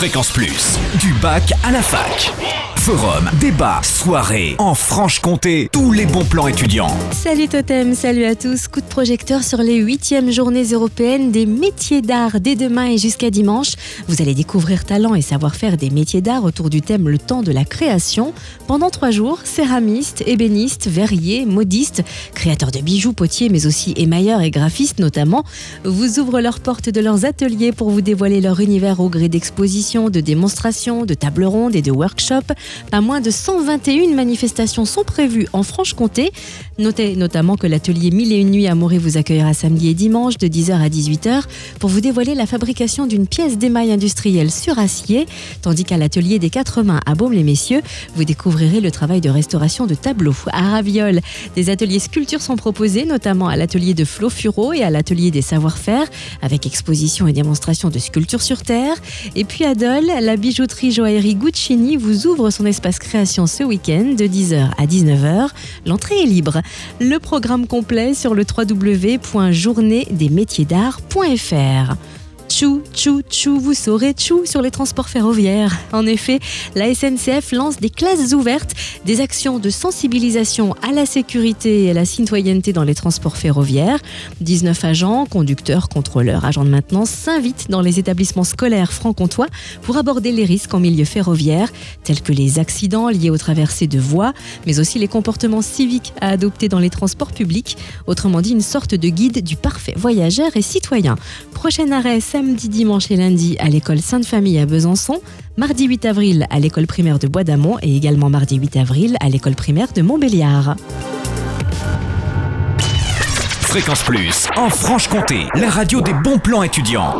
Fréquence Plus, du bac à la fac. Forum, débat, soirée, en Franche-Comté, tous les bons plans étudiants. Salut Totem, salut à tous. Coup de projecteur sur les 8e journées européennes des métiers d'art dès demain et jusqu'à dimanche. Vous allez découvrir talent et savoir-faire des métiers d'art autour du thème Le temps de la création. Pendant trois jours, céramistes, ébénistes, verriers, modistes, créateurs de bijoux, potiers, mais aussi émailleurs et graphistes notamment, vous ouvrent leurs portes de leurs ateliers pour vous dévoiler leur univers au gré d'expositions, de démonstrations, de tables rondes et de workshops. Pas moins de 121 manifestations sont prévues en Franche-Comté. Notez notamment que l'atelier 1001 nuits à Morée vous accueillera samedi et dimanche de 10h à 18h pour vous dévoiler la fabrication d'une pièce d'émail industriel sur acier, tandis qu'à l'atelier des quatre mains à Baume-les-Messieurs, vous découvrirez le travail de restauration de tableaux. À Raviol, des ateliers sculptures sont proposés, notamment à l'atelier de Flo Furo et à l'atelier des savoir-faire, avec exposition et démonstration de sculptures sur terre. Et puis à La bijouterie joaillerie Guccini vous ouvre son espace création ce week-end de 10h à 19h. L'entrée est libre. Le programme complet sur le www.journéedesmétiersdart.fr. Chou, chou, chou, vous saurez chou sur les transports ferroviaires. En effet, la SNCF lance des classes ouvertes, des actions de sensibilisation à la sécurité et à la citoyenneté dans les transports ferroviaires. 19 agents, conducteurs, contrôleurs, agents de maintenance s'invitent dans les établissements scolaires franc-comtois pour aborder les risques en milieu ferroviaire, tels que les accidents liés aux traversées de voies, mais aussi les comportements civiques à adopter dans les transports publics, autrement dit une sorte de guide du parfait voyageur et citoyen. Prochain arrêt samedi, dimanche et lundi à l'école Sainte-Famille à Besançon, mardi 8 avril à l'école primaire de Bois d'Amont et également mardi 8 avril à l'école primaire de Montbéliard. Fréquence Plus, en Franche-Comté, la radio des bons plans étudiants.